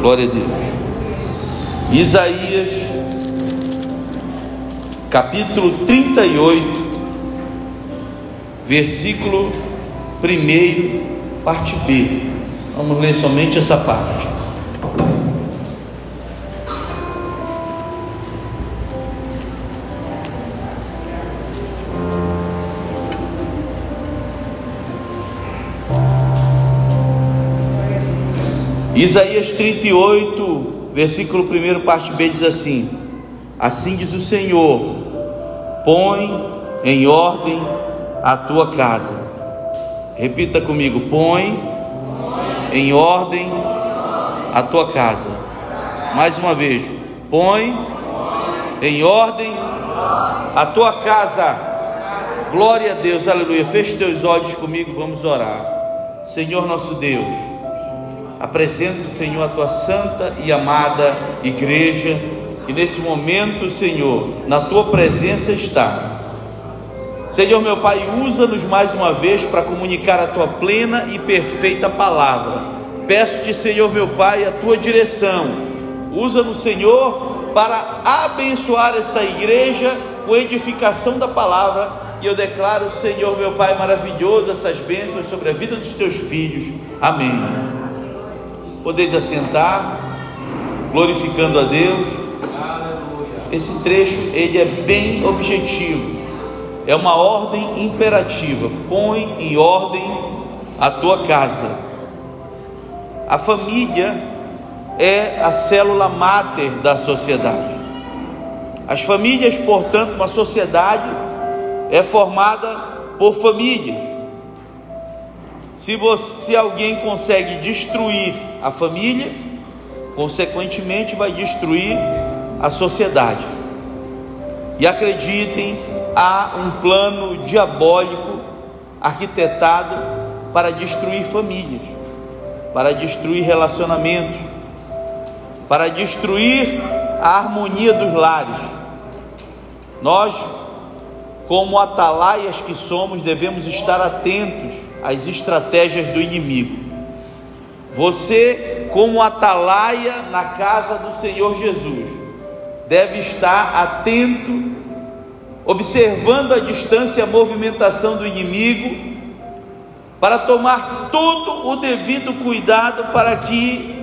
Glória a Deus. Isaías, capítulo 38, versículo 1, parte B. Vamos ler somente essa parte. Isaías 38, versículo 1, parte B diz assim: Assim diz o Senhor: Põe em ordem a tua casa. Repita comigo: Põe em ordem a tua casa. Mais uma vez: Põe em ordem a tua casa. Glória a Deus, aleluia. Feche teus olhos comigo, vamos orar. Senhor nosso Deus. Apresento, Senhor, a tua santa e amada igreja, e nesse momento, Senhor, na tua presença está. Senhor, meu Pai, usa-nos mais uma vez para comunicar a tua plena e perfeita palavra. Peço-te, Senhor, meu Pai, a tua direção. Usa-nos, Senhor, para abençoar esta igreja com edificação da palavra. E eu declaro, Senhor, meu Pai, maravilhoso, essas bênçãos sobre a vida dos teus filhos. Amém. Podeis assentar, glorificando a Deus. Esse trecho ele é bem objetivo. É uma ordem imperativa. Põe em ordem a tua casa. A família é a célula máter da sociedade. As famílias, portanto, uma sociedade é formada por famílias. Se, você, se alguém consegue destruir a família, consequentemente vai destruir a sociedade. E acreditem, há um plano diabólico arquitetado para destruir famílias, para destruir relacionamentos, para destruir a harmonia dos lares. Nós, como atalaias que somos, devemos estar atentos as estratégias do inimigo. Você, como atalaia na casa do Senhor Jesus, deve estar atento, observando a distância a movimentação do inimigo, para tomar todo o devido cuidado para que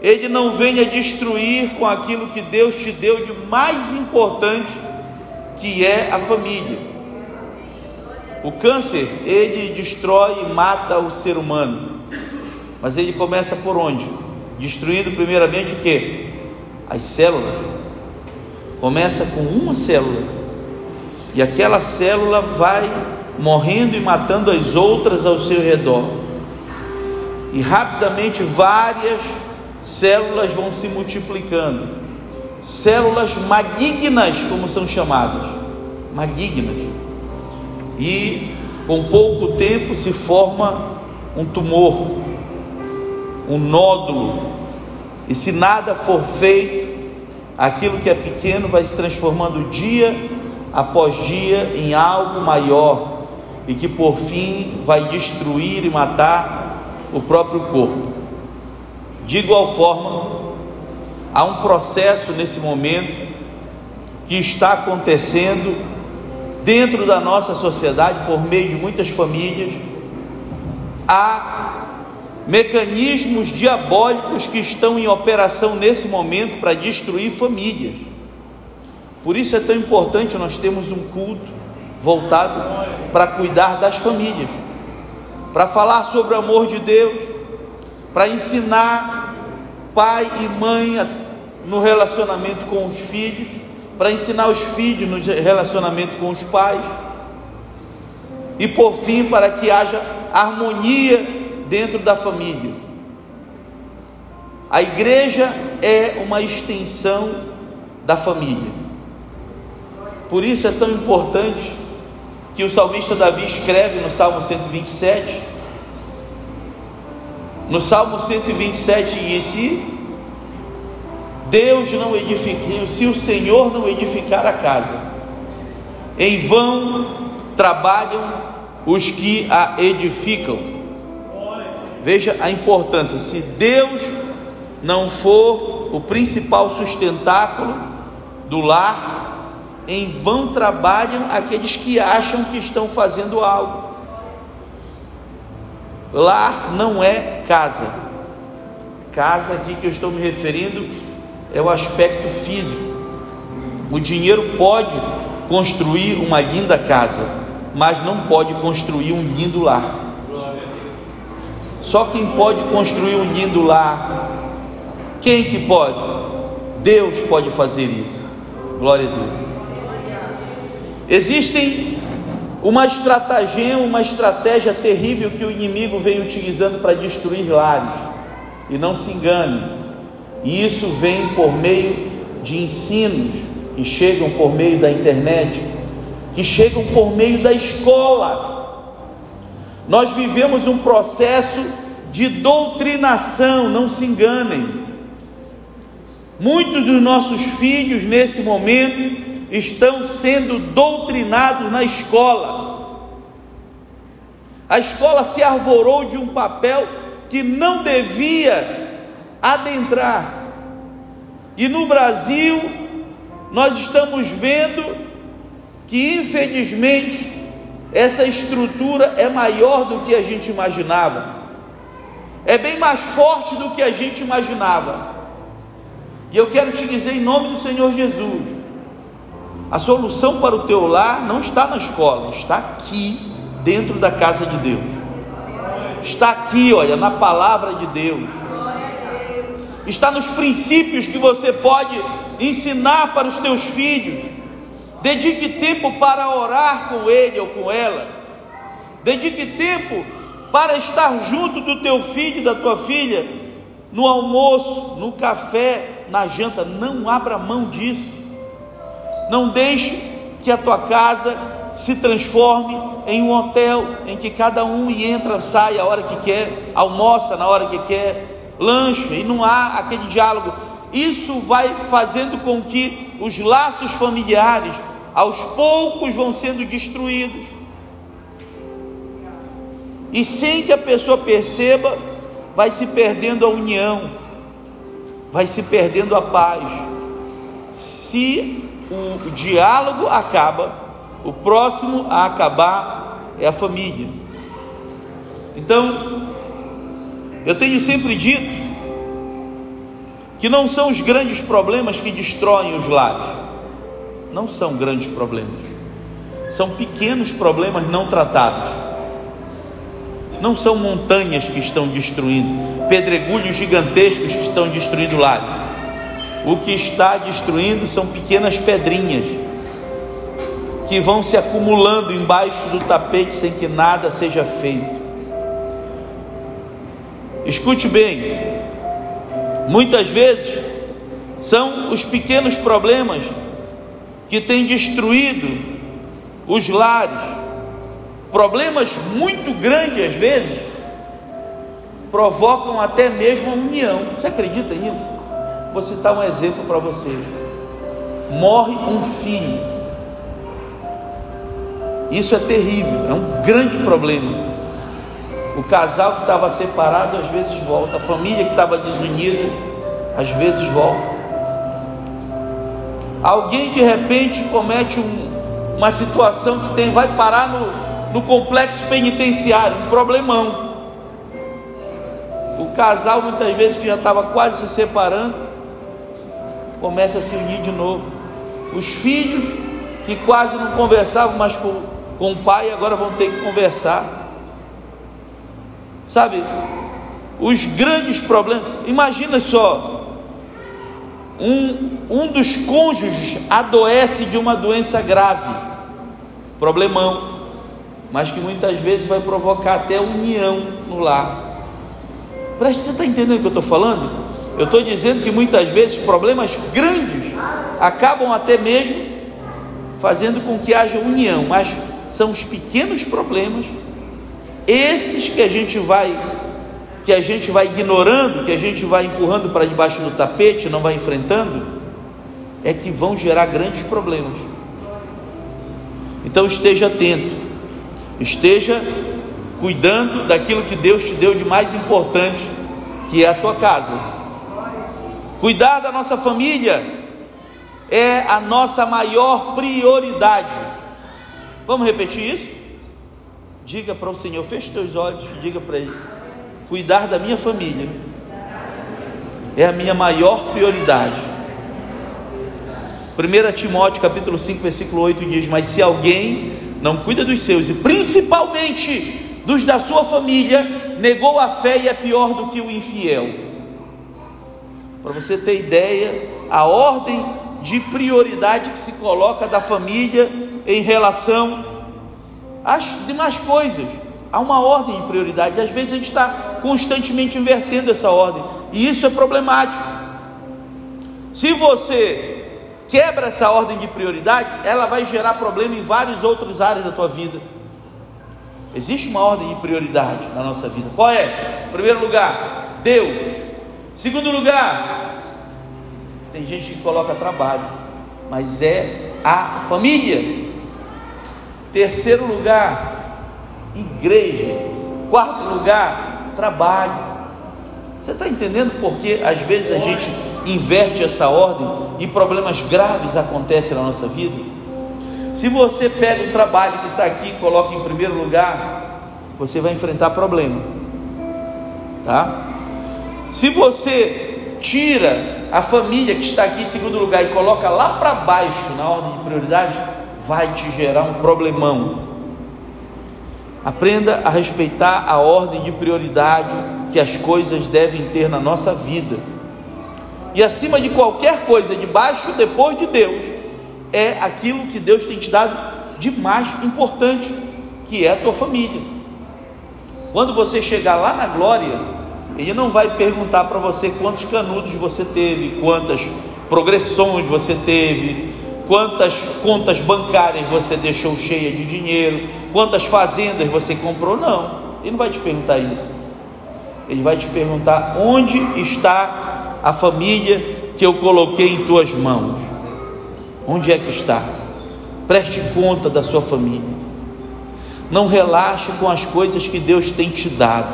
ele não venha destruir com aquilo que Deus te deu de mais importante, que é a família. O câncer, ele destrói e mata o ser humano. Mas ele começa por onde? Destruindo primeiramente o que? As células. Começa com uma célula. E aquela célula vai morrendo e matando as outras ao seu redor. E rapidamente várias células vão se multiplicando. Células malignas, como são chamadas. Malignas e com pouco tempo se forma um tumor, um nódulo, e se nada for feito, aquilo que é pequeno vai se transformando dia após dia em algo maior e que por fim vai destruir e matar o próprio corpo. De igual forma, há um processo nesse momento que está acontecendo dentro da nossa sociedade, por meio de muitas famílias, há mecanismos diabólicos que estão em operação nesse momento para destruir famílias. Por isso é tão importante nós termos um culto voltado para cuidar das famílias, para falar sobre o amor de Deus, para ensinar pai e mãe no relacionamento com os filhos para ensinar os filhos no relacionamento com os pais, e por fim, para que haja harmonia dentro da família. A igreja é uma extensão da família. Por isso é tão importante que o salmista Davi escreve no Salmo 127. No Salmo 127 disse: Deus não edifica, se o Senhor não edificar a casa, em vão trabalham os que a edificam. Veja a importância, se Deus não for o principal sustentáculo do lar, em vão trabalham aqueles que acham que estão fazendo algo. Lar não é casa. Casa aqui que eu estou me referindo é o aspecto físico. O dinheiro pode construir uma linda casa, mas não pode construir um lindo lar. Só quem pode construir um lindo lar, quem que pode? Deus pode fazer isso. Glória a Deus. Existem uma estratégia, uma estratégia terrível que o inimigo vem utilizando para destruir lares. E não se engane, isso vem por meio de ensinos que chegam por meio da internet, que chegam por meio da escola. Nós vivemos um processo de doutrinação, não se enganem. Muitos dos nossos filhos nesse momento estão sendo doutrinados na escola. A escola se arvorou de um papel que não devia adentrar. E no Brasil, nós estamos vendo que, infelizmente, essa estrutura é maior do que a gente imaginava, é bem mais forte do que a gente imaginava. E eu quero te dizer em nome do Senhor Jesus: a solução para o teu lar não está na escola, está aqui, dentro da casa de Deus. Está aqui, olha, na palavra de Deus. Está nos princípios que você pode ensinar para os teus filhos. Dedique tempo para orar com ele ou com ela. Dedique tempo para estar junto do teu filho e da tua filha no almoço, no café, na janta. Não abra mão disso. Não deixe que a tua casa se transforme em um hotel em que cada um entra, sai a hora que quer, almoça na hora que quer, lancha e não há aquele diálogo isso vai fazendo com que os laços familiares aos poucos vão sendo destruídos. E sem que a pessoa perceba, vai se perdendo a união, vai se perdendo a paz. Se o diálogo acaba, o próximo a acabar é a família. Então, eu tenho sempre dito que não são os grandes problemas que destroem os lares. Não são grandes problemas. São pequenos problemas não tratados. Não são montanhas que estão destruindo, pedregulhos gigantescos que estão destruindo lares. O que está destruindo são pequenas pedrinhas que vão se acumulando embaixo do tapete sem que nada seja feito. Escute bem, Muitas vezes são os pequenos problemas que têm destruído os lares. Problemas muito grandes às vezes provocam até mesmo a união. Você acredita nisso? Vou citar um exemplo para vocês. Morre um filho. Isso é terrível, é um grande problema. O casal que estava separado às vezes volta, a família que estava desunida às vezes volta. Alguém de repente comete um, uma situação que tem, vai parar no, no complexo penitenciário, um problemão. O casal, muitas vezes, que já estava quase se separando, começa a se unir de novo. Os filhos, que quase não conversavam mais com, com o pai, agora vão ter que conversar. Sabe, os grandes problemas. Imagina só, um, um dos cônjuges adoece de uma doença grave, problemão, mas que muitas vezes vai provocar até união no lar. Preste, você está entendendo o que eu estou falando? Eu estou dizendo que muitas vezes problemas grandes acabam até mesmo fazendo com que haja união, mas são os pequenos problemas esses que a gente vai que a gente vai ignorando, que a gente vai empurrando para debaixo do tapete, não vai enfrentando, é que vão gerar grandes problemas. Então esteja atento, esteja cuidando daquilo que Deus te deu de mais importante, que é a tua casa. Cuidar da nossa família é a nossa maior prioridade. Vamos repetir isso? Diga para o Senhor, feche teus olhos diga para Ele: cuidar da minha família é a minha maior prioridade. 1 Timóteo capítulo 5, versículo 8 diz: Mas se alguém não cuida dos seus, e principalmente dos da sua família, negou a fé e é pior do que o infiel. Para você ter ideia, a ordem de prioridade que se coloca da família em relação às demais coisas. Há uma ordem de prioridade, às vezes a gente está constantemente invertendo essa ordem, e isso é problemático. Se você quebra essa ordem de prioridade, ela vai gerar problema em várias outras áreas da tua vida. Existe uma ordem de prioridade na nossa vida. Qual é? Em primeiro lugar, Deus. Segundo lugar, tem gente que coloca trabalho, mas é a família. Terceiro lugar, igreja. Quarto lugar, trabalho. Você está entendendo porque às vezes a gente inverte essa ordem e problemas graves acontecem na nossa vida? Se você pega o trabalho que está aqui e coloca em primeiro lugar, você vai enfrentar problema, tá? Se você tira a família que está aqui em segundo lugar e coloca lá para baixo na ordem de prioridade, vai te gerar um problemão. Aprenda a respeitar a ordem de prioridade que as coisas devem ter na nossa vida. E acima de qualquer coisa, debaixo depois de Deus, é aquilo que Deus tem te dado de mais importante, que é a tua família. Quando você chegar lá na glória, ele não vai perguntar para você quantos canudos você teve, quantas progressões você teve, quantas contas bancárias você deixou cheia de dinheiro, quantas fazendas você comprou, não. Ele não vai te perguntar isso. Ele vai te perguntar onde está a família que eu coloquei em tuas mãos. Onde é que está? Preste conta da sua família. Não relaxe com as coisas que Deus tem te dado.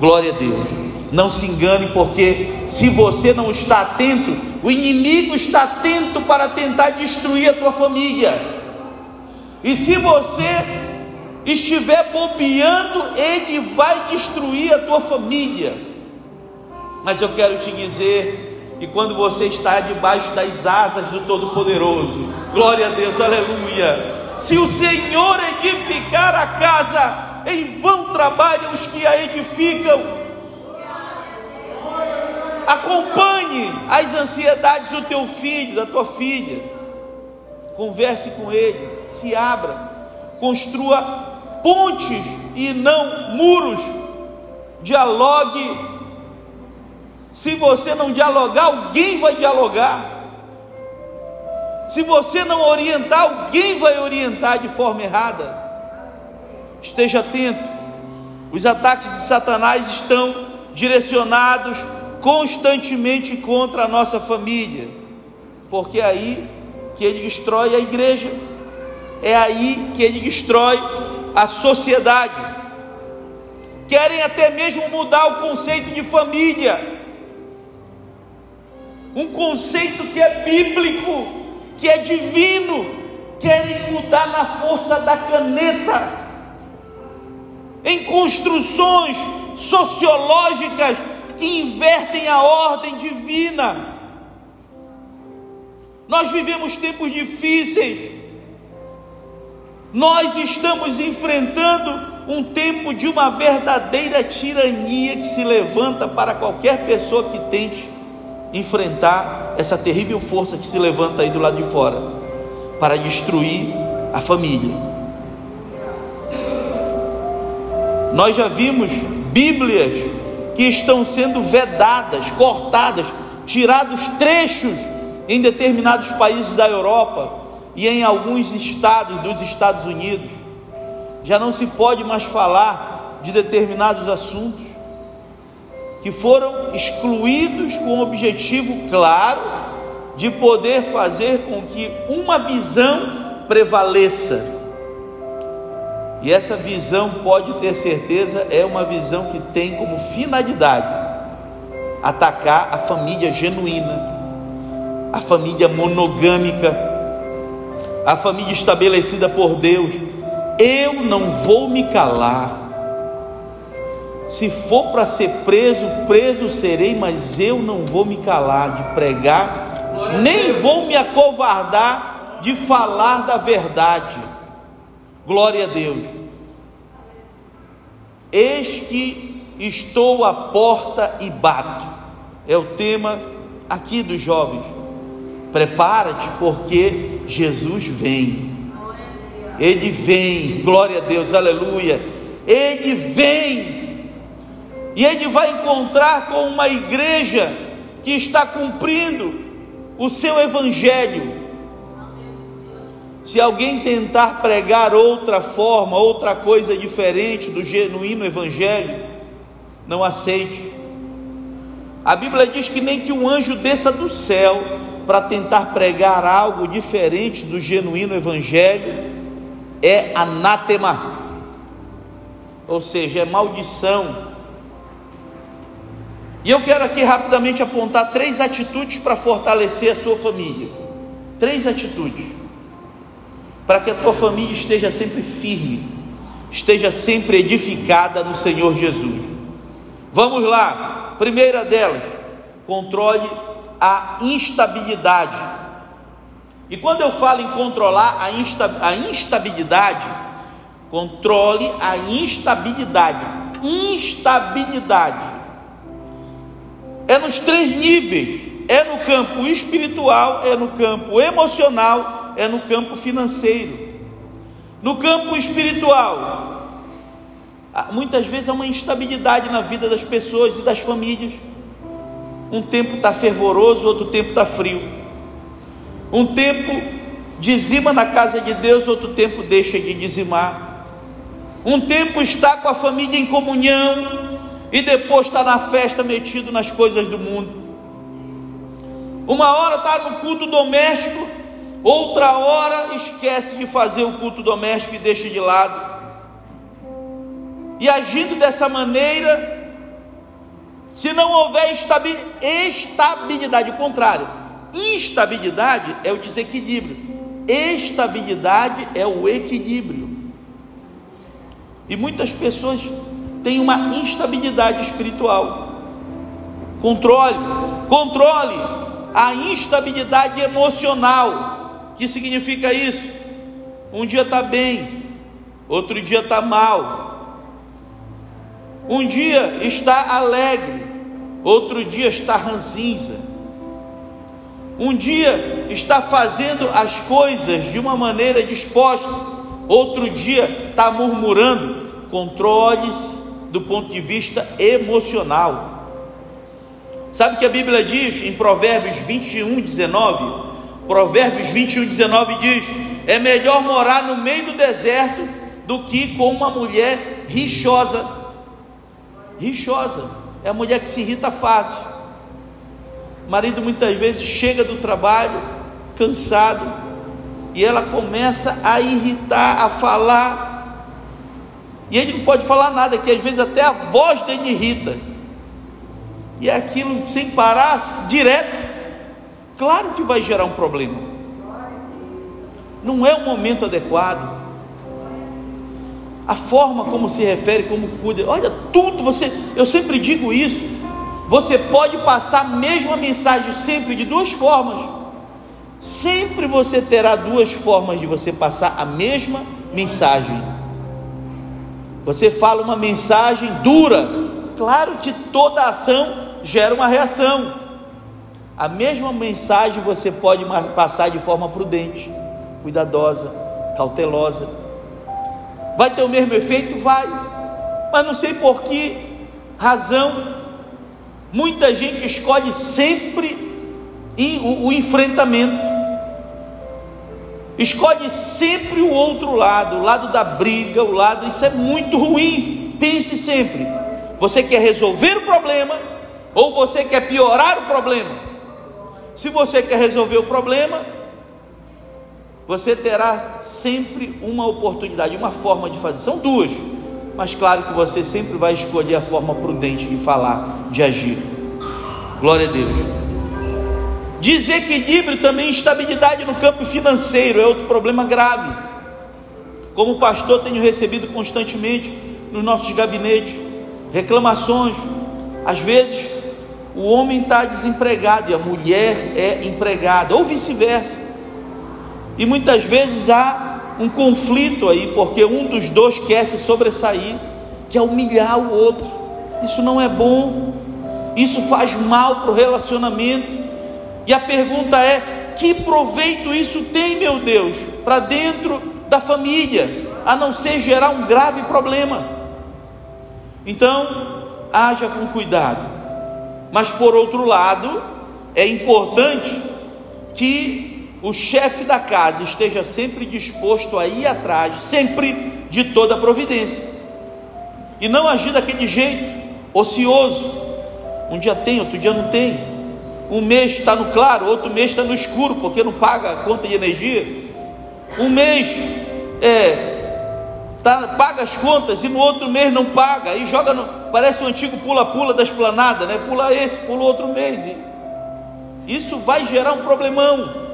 Glória a Deus. Não se engane, porque se você não está atento, o inimigo está atento para tentar destruir a tua família. E se você estiver bobeando, ele vai destruir a tua família. Mas eu quero te dizer que quando você está debaixo das asas do Todo-Poderoso, glória a Deus, aleluia. Se o Senhor edificar a casa, em vão trabalham os que a edificam. Acompanhe as ansiedades do teu filho, da tua filha. Converse com ele, se abra, construa pontes e não muros. Dialogue. Se você não dialogar, alguém vai dialogar. Se você não orientar, alguém vai orientar de forma errada. Esteja atento. Os ataques de Satanás estão direcionados constantemente contra a nossa família, porque aí que ele destrói a igreja, é aí que ele destrói a sociedade, querem até mesmo mudar o conceito de família, um conceito que é bíblico, que é divino, querem mudar na força da caneta, em construções sociológicas que invertem a ordem divina. Nós vivemos tempos difíceis, nós estamos enfrentando um tempo de uma verdadeira tirania que se levanta para qualquer pessoa que tente enfrentar essa terrível força que se levanta aí do lado de fora para destruir a família. Nós já vimos Bíblias que estão sendo vedadas, cortadas, tirados trechos em determinados países da Europa e em alguns estados dos Estados Unidos, já não se pode mais falar de determinados assuntos que foram excluídos com o objetivo claro de poder fazer com que uma visão prevaleça. E essa visão, pode ter certeza, é uma visão que tem como finalidade atacar a família genuína, a família monogâmica, a família estabelecida por Deus. Eu não vou me calar. Se for para ser preso, preso serei, mas eu não vou me calar de pregar, nem vou me acovardar de falar da verdade. Glória a Deus. Eis que estou à porta e bato. É o tema aqui dos jovens. Prepara-te, porque Jesus vem. Ele vem, glória a Deus, aleluia. Ele vem, e ele vai encontrar com uma igreja que está cumprindo o seu evangelho. Se alguém tentar pregar outra forma, outra coisa diferente do genuíno evangelho, não aceite. A Bíblia diz que nem que um anjo desça do céu para tentar pregar algo diferente do genuíno evangelho é anátema, ou seja, é maldição. E eu quero aqui rapidamente apontar três atitudes para fortalecer a sua família. Três atitudes. Para que a tua família esteja sempre firme, esteja sempre edificada no Senhor Jesus. Vamos lá. Primeira delas, controle a instabilidade. E quando eu falo em controlar a, insta, a instabilidade, controle a instabilidade. Instabilidade é nos três níveis: é no campo espiritual, é no campo emocional, é no campo financeiro. No campo espiritual, muitas vezes há uma instabilidade na vida das pessoas e das famílias. Um tempo está fervoroso, outro tempo está frio. Um tempo dizima na casa de Deus, outro tempo deixa de dizimar. Um tempo está com a família em comunhão e depois está na festa metido nas coisas do mundo. Uma hora está no culto doméstico, outra hora esquece de fazer o culto doméstico e deixa de lado. E agindo dessa maneira, se não houver estabilidade, o contrário, instabilidade é o desequilíbrio, estabilidade é o equilíbrio. E muitas pessoas têm uma instabilidade espiritual. Controle, controle a instabilidade emocional. Que significa isso? Um dia está bem, outro dia está mal. Um dia está alegre, outro dia está ranzinza. Um dia está fazendo as coisas de uma maneira disposta, outro dia está murmurando. Controle-se do ponto de vista emocional. Sabe o que a Bíblia diz em Provérbios 21, 19? Provérbios 21, 19 diz: É melhor morar no meio do deserto do que com uma mulher rixosa. Rixosa é a mulher que se irrita fácil. O marido muitas vezes chega do trabalho cansado e ela começa a irritar, a falar. E ele não pode falar nada, que às vezes até a voz dele irrita. E é aquilo sem parar, direto. Claro que vai gerar um problema. Não é o momento adequado. A forma como se refere, como cuida. Olha, tudo você, eu sempre digo isso. Você pode passar a mesma mensagem sempre de duas formas. Sempre você terá duas formas de você passar a mesma mensagem. Você fala uma mensagem dura, claro que toda ação gera uma reação. A mesma mensagem você pode passar de forma prudente, cuidadosa, cautelosa. Vai ter o mesmo efeito? Vai. Mas não sei por que razão muita gente escolhe sempre o enfrentamento. Escolhe sempre o outro lado, o lado da briga, o lado. Isso é muito ruim. Pense sempre. Você quer resolver o problema ou você quer piorar o problema? Se você quer resolver o problema, você terá sempre uma oportunidade, uma forma de fazer. São duas, mas claro que você sempre vai escolher a forma prudente de falar, de agir. Glória a Deus. Desequilíbrio também instabilidade no campo financeiro é outro problema grave. Como pastor, tenho recebido constantemente nos nossos gabinetes reclamações. Às vezes, o homem está desempregado e a mulher é empregada, ou vice-versa. E muitas vezes há um conflito aí, porque um dos dois quer se sobressair, quer humilhar o outro. Isso não é bom, isso faz mal para o relacionamento. E a pergunta é: que proveito isso tem, meu Deus, para dentro da família, a não ser gerar um grave problema? Então, haja com cuidado. Mas por outro lado, é importante que o chefe da casa esteja sempre disposto a ir atrás, sempre de toda a providência. E não agir daquele jeito, ocioso. Um dia tem, outro dia não tem. Um mês está no claro, outro mês está no escuro, porque não paga a conta de energia. Um mês é, tá, paga as contas e no outro mês não paga, e joga no, parece o um antigo pula-pula da esplanada, né? Pula esse, pula outro mês. E isso vai gerar um problemão,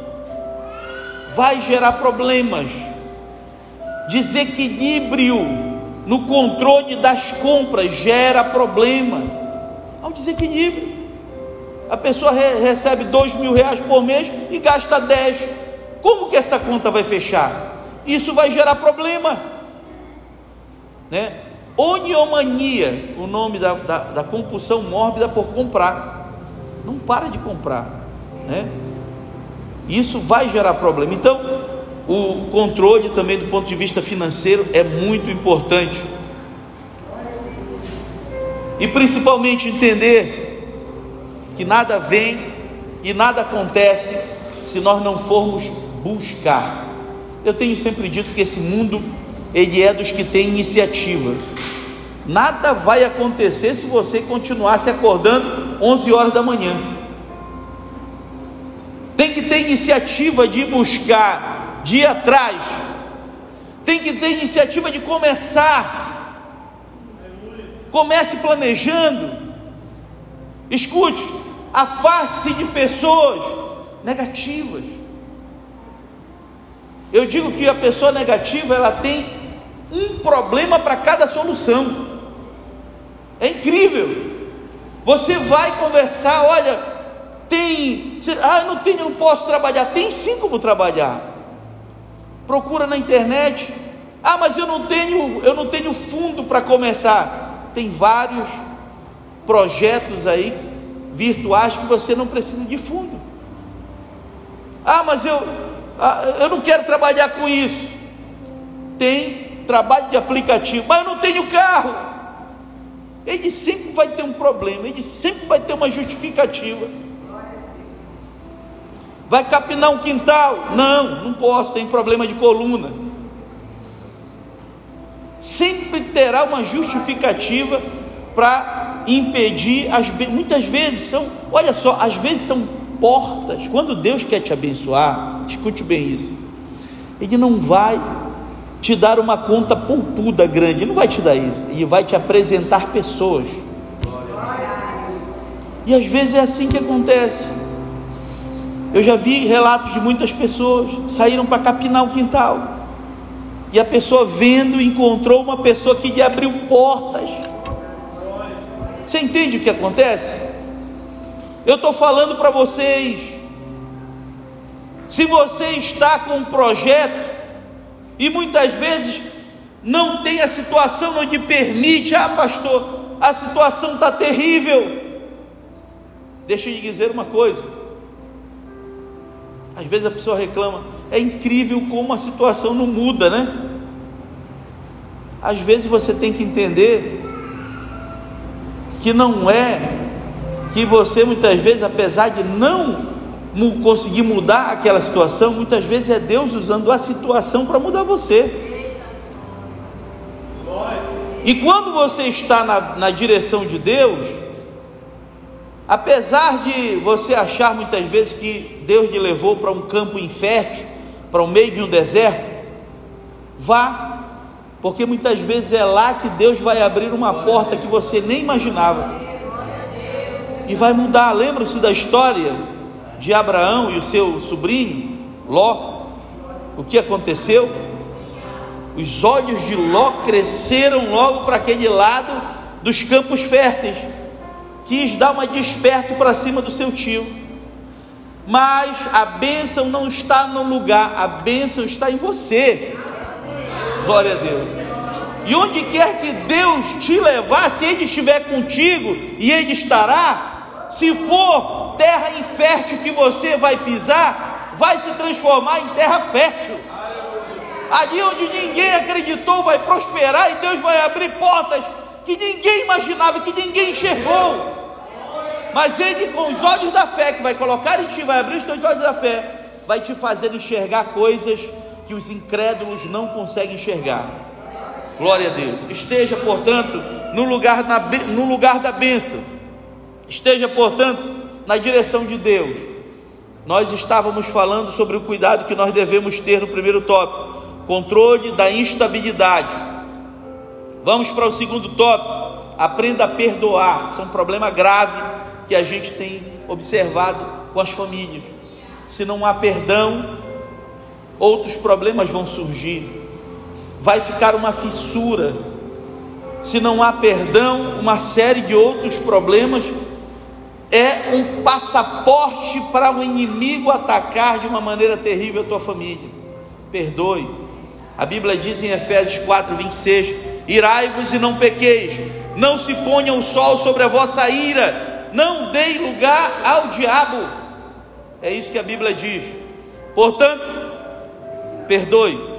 vai gerar problemas, desequilíbrio no controle das compras gera problema. Há um desequilíbrio. A pessoa re recebe dois mil reais por mês e gasta dez. Como que essa conta vai fechar? Isso vai gerar problema né? Oniomania, o nome da, da, da, compulsão mórbida por comprar. Não para de comprar, né? Isso vai gerar problema. Então, o controle também do ponto de vista financeiro é muito importante. E principalmente entender que nada vem e nada acontece se nós não formos buscar. Eu tenho sempre dito que esse mundo ele é dos que tem iniciativa. Nada vai acontecer se você continuar se acordando 11 horas da manhã. Iniciativa de buscar, de ir atrás. Tem que ter iniciativa de começar. Comece planejando. Escute, afaste-se de pessoas negativas. Eu digo que a pessoa negativa ela tem um problema para cada solução. É incrível. Você vai conversar, olha, tem, ah, não tenho, não posso trabalhar. Tem sim como trabalhar. Procura na internet. Ah, mas eu não tenho, eu não tenho fundo para começar. Tem vários projetos aí virtuais que você não precisa de fundo. Ah, mas eu, ah, eu não quero trabalhar com isso. Tem trabalho de aplicativo, mas eu não tenho carro. Ele sempre vai ter um problema, ele sempre vai ter uma justificativa. Vai capinar um quintal? Não, não posso, tem problema de coluna. Sempre terá uma justificativa para impedir as muitas vezes são, olha só, às vezes são portas. Quando Deus quer te abençoar, escute bem isso. Ele não vai te dar uma conta poupuda grande, Ele não vai te dar isso, e vai te apresentar pessoas. E às vezes é assim que acontece. Eu já vi relatos de muitas pessoas saíram para capinar o quintal. E a pessoa vendo encontrou uma pessoa que lhe abriu portas. Você entende o que acontece? Eu estou falando para vocês. Se você está com um projeto e muitas vezes não tem a situação onde permite, ah, pastor, a situação está terrível. Deixa eu lhe dizer uma coisa. Às vezes a pessoa reclama, é incrível como a situação não muda, né? Às vezes você tem que entender que não é que você muitas vezes, apesar de não conseguir mudar aquela situação, muitas vezes é Deus usando a situação para mudar você. E quando você está na, na direção de Deus, apesar de você achar muitas vezes que Deus lhe levou para um campo infértil, para o meio de um deserto, vá, porque muitas vezes é lá que Deus vai abrir uma porta que você nem imaginava. e vai mudar. Lembra-se da história de Abraão e o seu sobrinho, Ló? O que aconteceu? Os olhos de Ló cresceram logo para aquele lado dos campos férteis. Quis dar uma desperto para cima do seu tio. Mas a bênção não está no lugar, a bênção está em você. Glória a Deus. E onde quer que Deus te levar, se Ele estiver contigo e Ele estará, se for terra infértil que você vai pisar, vai se transformar em terra fértil. Ali onde ninguém acreditou, vai prosperar e Deus vai abrir portas que ninguém imaginava, que ninguém enxergou. Mas Ele, com os olhos da fé, que vai colocar em ti, vai abrir os teus olhos da fé, vai te fazer enxergar coisas que os incrédulos não conseguem enxergar. Glória a Deus. Esteja, portanto, no lugar, na, no lugar da bênção. Esteja, portanto, na direção de Deus. Nós estávamos falando sobre o cuidado que nós devemos ter no primeiro tópico: controle da instabilidade. Vamos para o segundo tópico: aprenda a perdoar. Isso é um problema grave que a gente tem observado com as famílias. Se não há perdão, outros problemas vão surgir, vai ficar uma fissura. Se não há perdão, uma série de outros problemas é um passaporte para o inimigo atacar de uma maneira terrível a tua família. Perdoe. A Bíblia diz em Efésios 4, 26: Irai-vos e não pequeis, não se ponha o sol sobre a vossa ira, não dei lugar ao diabo. É isso que a Bíblia diz. Portanto, Perdoe.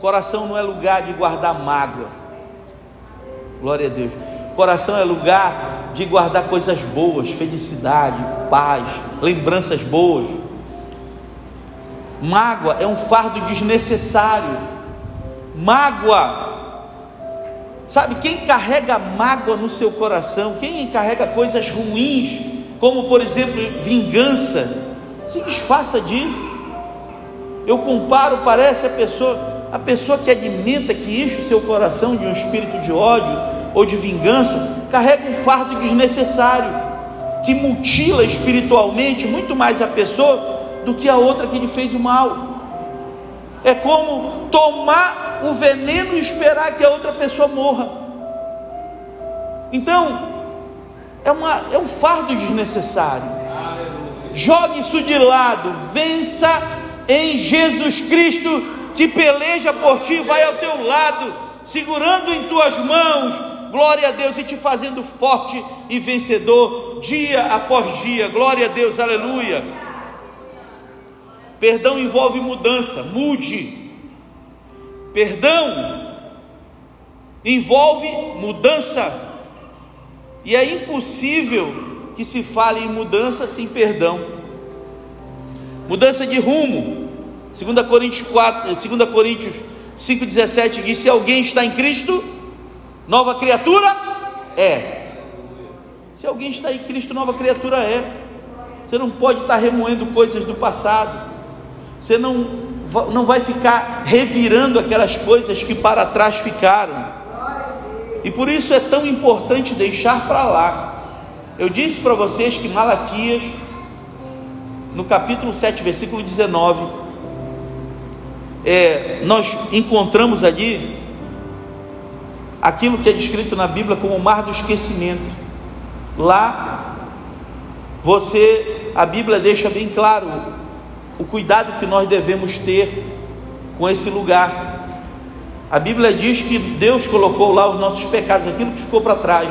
Coração não é lugar de guardar mágoa. Glória a Deus. Coração é lugar de guardar coisas boas, felicidade, paz, lembranças boas. Mágoa é um fardo desnecessário. Mágoa. Sabe, quem carrega mágoa no seu coração, quem carrega coisas ruins, como por exemplo vingança, se desfaça disso. Eu comparo, parece a pessoa, a pessoa que alimenta, que enche o seu coração de um espírito de ódio ou de vingança, carrega um fardo desnecessário, que mutila espiritualmente muito mais a pessoa do que a outra que lhe fez o mal. É como tomar o veneno e esperar que a outra pessoa morra. Então, é, uma, é um fardo desnecessário. Jogue isso de lado, vença em Jesus Cristo, que peleja por ti, vai ao teu lado, segurando em tuas mãos, glória a Deus, e te fazendo forte e vencedor dia após dia, glória a Deus, aleluia. Perdão envolve mudança, mude. Perdão envolve mudança, e é impossível que se fale em mudança sem perdão. Mudança de rumo. 2 Coríntios 4, 2 Coríntios 5,17 diz: se alguém está em Cristo, nova criatura é. Se alguém está em Cristo, nova criatura é. Você não pode estar remoendo coisas do passado. Você não, não vai ficar revirando aquelas coisas que para trás ficaram. E por isso é tão importante deixar para lá. Eu disse para vocês que Malaquias no capítulo 7, versículo 19, é, nós encontramos ali aquilo que é descrito na Bíblia como o mar do esquecimento. Lá, você, a Bíblia deixa bem claro o cuidado que nós devemos ter com esse lugar. A Bíblia diz que Deus colocou lá os nossos pecados, aquilo que ficou para trás.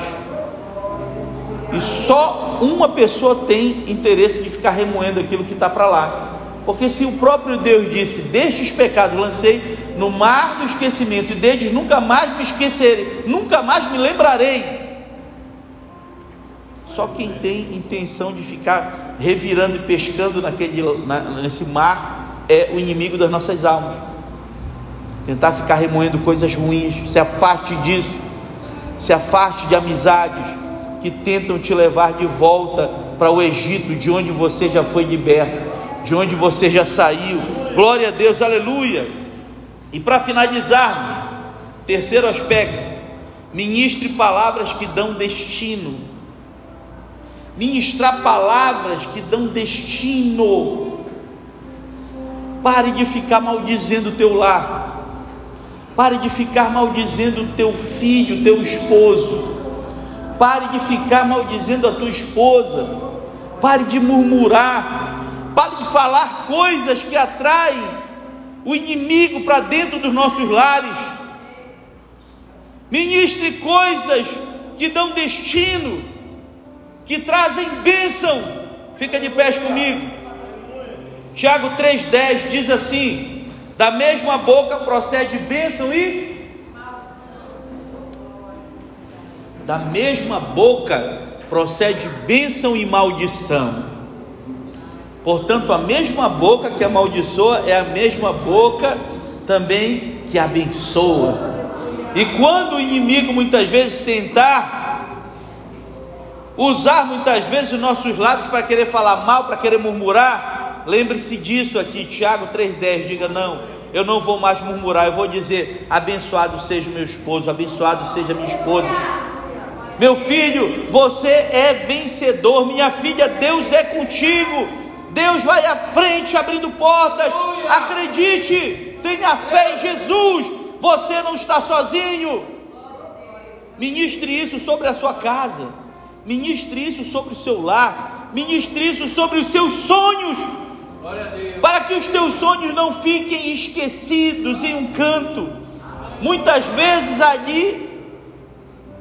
E só uma pessoa tem interesse de ficar remoendo aquilo que está para lá. Porque se o próprio Deus disse: Destes pecados lancei no mar do esquecimento, e deles nunca mais me esquecerei, nunca mais me lembrarei. Só quem tem intenção de ficar revirando e pescando naquele, na, nesse mar é o inimigo das nossas almas. Tentar ficar remoendo coisas ruins, se afaste disso, se afaste de amizades, que tentam te levar de volta para o Egito, de onde você já foi liberto, de onde você já saiu. Glória a Deus, aleluia. E para finalizarmos, terceiro aspecto, ministre palavras que dão destino. Ministrar palavras que dão destino. Pare de ficar maldizendo o teu lar. Pare de ficar maldizendo o teu filho, teu esposo. Pare de ficar maldizendo a tua esposa. Pare de murmurar. Pare de falar coisas que atraem o inimigo para dentro dos nossos lares. Ministre coisas que dão destino, que trazem bênção. Fica de pés comigo. Tiago 3,10 diz assim: Da mesma boca procede bênção e. Da mesma boca procede bênção e maldição. Portanto, a mesma boca que amaldiçoa é a mesma boca também que abençoa. E quando o inimigo muitas vezes tentar usar muitas vezes os nossos lábios para querer falar mal, para querer murmurar, lembre-se disso aqui, Tiago 3,10, diga não, eu não vou mais murmurar, eu vou dizer, abençoado seja o meu esposo, abençoado seja a minha esposa. Meu filho, você é vencedor, minha filha, Deus é contigo. Deus vai à frente abrindo portas. Acredite, tenha fé em Jesus. Você não está sozinho. Ministre isso sobre a sua casa. Ministre isso sobre o seu lar. Ministre isso sobre os seus sonhos. Para que os teus sonhos não fiquem esquecidos em um canto. Muitas vezes ali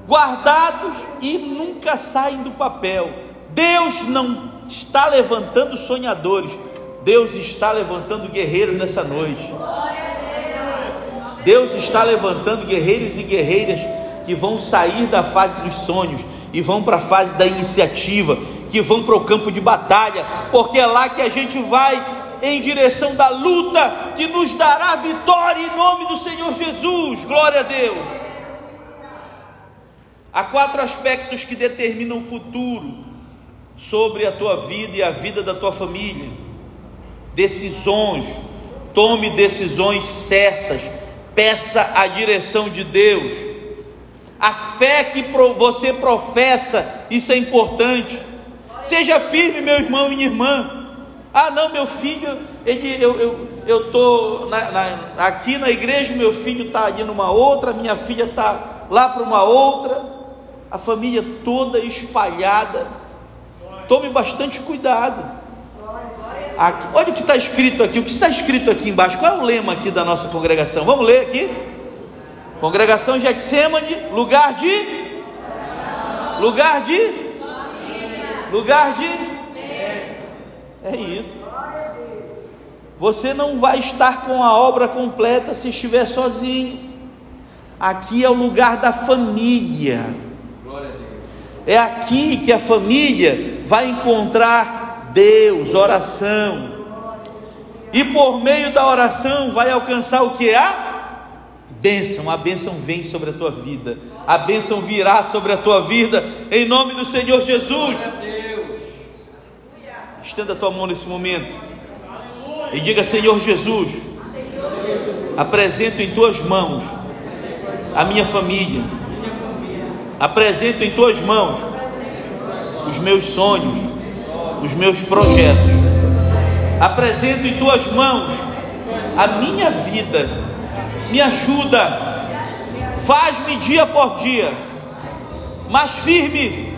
guardados e nunca saem do papel. Deus não está levantando sonhadores, Deus está levantando guerreiros nessa noite. Deus está levantando guerreiros e guerreiras que vão sair da fase dos sonhos e vão para a fase da iniciativa, que vão para o campo de batalha, porque é lá que a gente vai em direção da luta que nos dará vitória em nome do Senhor Jesus. Glória a Deus. Há quatro aspectos que determinam o futuro sobre a tua vida e a vida da tua família. Decisões, tome decisões certas, peça a direção de Deus. A fé que você professa, isso é importante. Seja firme, meu irmão e minha irmã. Ah, não, meu filho, ele, eu estou eu, na, na, aqui na igreja, meu filho está ali numa outra, minha filha está lá para uma outra, a família toda espalhada. Tome bastante cuidado. Aqui, olha o que está escrito aqui. O que está escrito aqui embaixo? Qual é o lema aqui da nossa congregação? Vamos ler aqui. Congregação Getsemane, lugar de lugar de lugar de é isso. Você não vai estar com a obra completa se estiver sozinho. Aqui é o lugar da família. É aqui que a família vai encontrar Deus, oração. E por meio da oração vai alcançar o que? A bênção. A bênção vem sobre a tua vida. A bênção virá sobre a tua vida. Em nome do Senhor Jesus. Estenda a tua mão nesse momento. E diga: Senhor Jesus, apresento em tuas mãos a minha família. Apresento em tuas mãos os meus sonhos os meus projetos. Apresento em tuas mãos a minha vida. Me ajuda. Faz-me dia por dia mais firme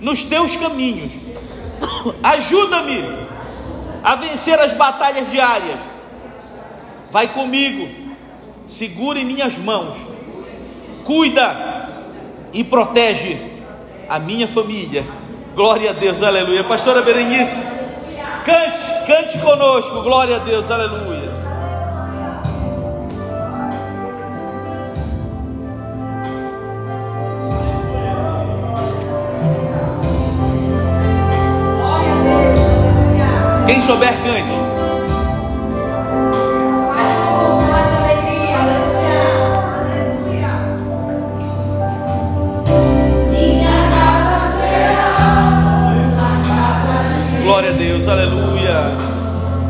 nos teus caminhos. Ajuda-me a vencer as batalhas diárias. Vai comigo. Segura em minhas mãos. Cuida e protege a minha família Glória a Deus, aleluia. Pastora Berenice, cante, cante conosco. Glória a Deus, aleluia.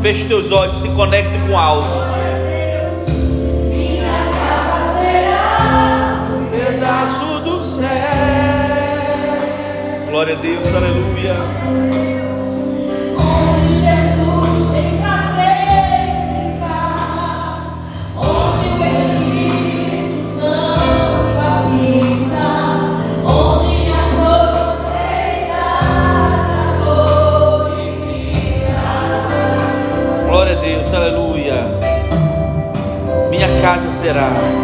Feche teus olhos, se conecte com algo. Minha casa será um pedaço do céu. Glória a Deus, aleluia. Será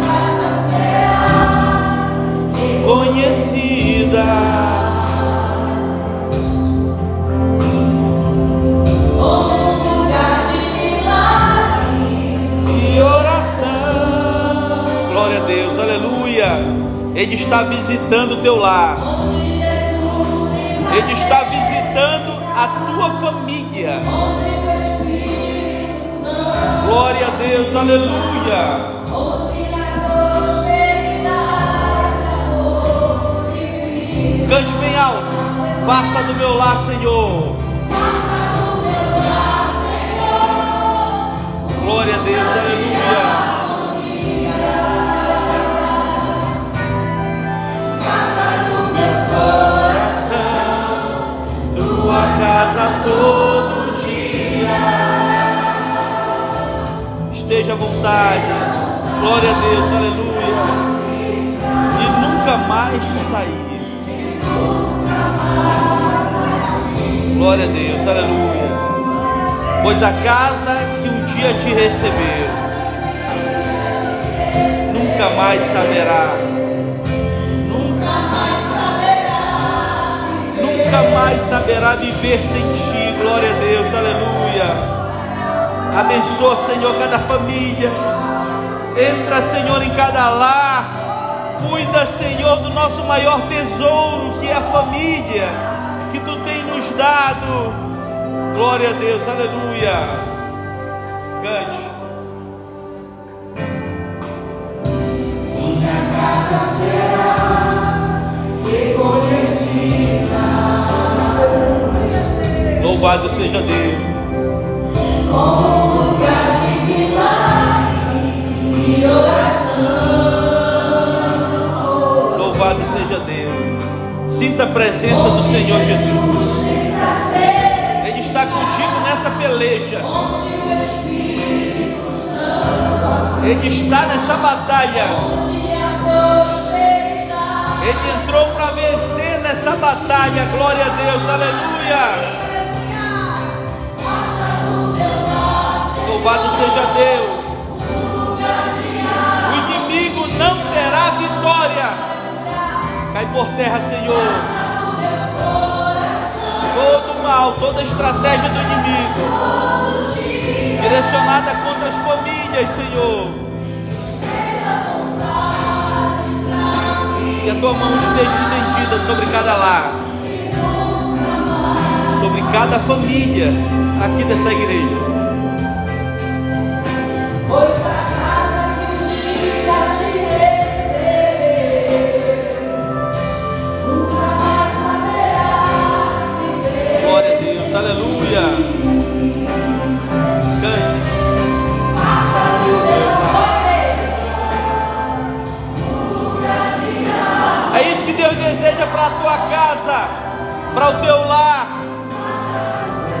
Pois a casa que um dia te recebeu nunca mais saberá. Nunca nunca mais saberá viver sem ti. Glória a Deus, aleluia. Abençoa, Senhor, cada família. Entra, Senhor, em cada lar. Cuida, Senhor, do nosso maior tesouro, que é a família, que tu tem nos dado. Glória a Deus, aleluia. Cante. Louvado seja Deus. lugar de milagre e oração. Louvado seja Deus. Sinta a presença do Senhor Jesus. Nessa peleja. Ele está nessa batalha. Ele entrou para vencer nessa batalha. Glória a Deus. Aleluia. Louvado seja Deus. O inimigo não terá vitória. Cai por terra, Senhor. Todo mal, toda estratégia do inimigo direcionada contra as famílias, Senhor. Que a tua mão esteja estendida sobre cada lar, sobre cada família aqui dessa igreja. Para a tua casa, para o teu lar.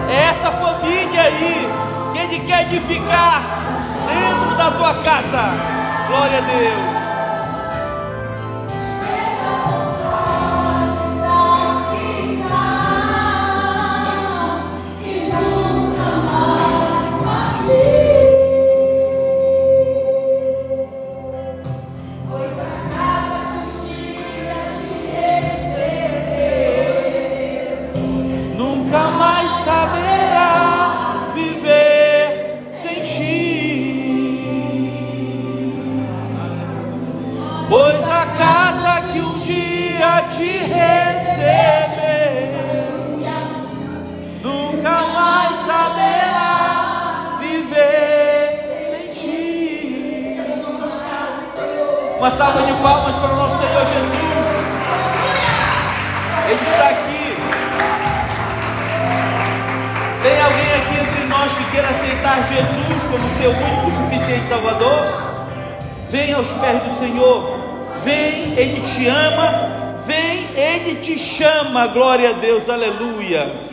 É essa família aí que Ele quer edificar dentro da tua casa. Glória a Deus. Chama, glória a Deus, aleluia.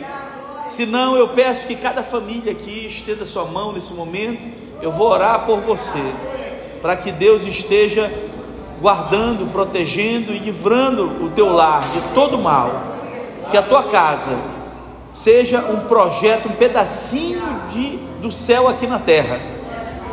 Se não, eu peço que cada família aqui estenda sua mão nesse momento. Eu vou orar por você, para que Deus esteja guardando, protegendo e livrando o teu lar de todo mal. Que a tua casa seja um projeto, um pedacinho de, do céu aqui na terra.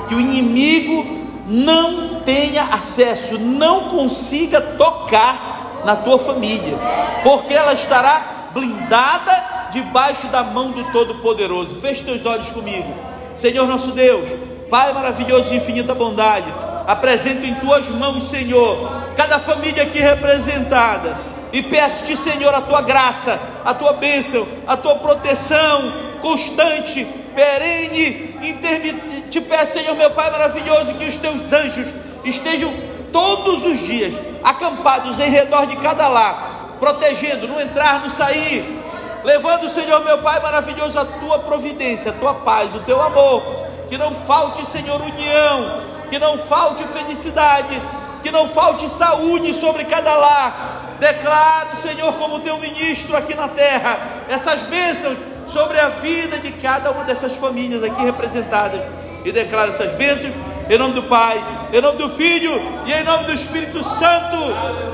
Que o inimigo não tenha acesso, não consiga tocar na tua família, porque ela estará blindada debaixo da mão do Todo-Poderoso. Feche teus olhos comigo, Senhor nosso Deus, Pai maravilhoso de infinita bondade. Apresento em tuas mãos, Senhor, cada família aqui representada e peço-te, Senhor, a tua graça, a tua bênção, a tua proteção constante, perene, intermitente. Te peço, Senhor, meu Pai maravilhoso, que os teus anjos estejam todos os dias acampados em redor de cada lar, protegendo, no entrar, no sair, levando, Senhor, meu Pai maravilhoso, a tua providência, a tua paz, o teu amor. Que não falte, Senhor, união, que não falte felicidade, que não falte saúde sobre cada lar. Declaro, Senhor, como teu ministro aqui na terra, essas bênçãos sobre a vida de cada uma dessas famílias aqui representadas. E declaro essas bênçãos em nome do Pai, em nome do Filho e em nome do Espírito Santo.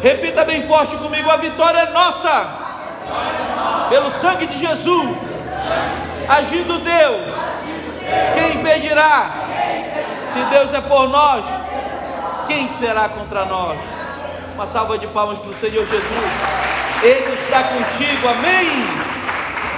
Repita bem forte comigo: a vitória é nossa, pelo sangue de Jesus. Agindo Deus, quem impedirá? Se Deus é por nós, quem será contra nós? Uma salva de palmas para o Senhor Jesus. Ele está contigo, amém.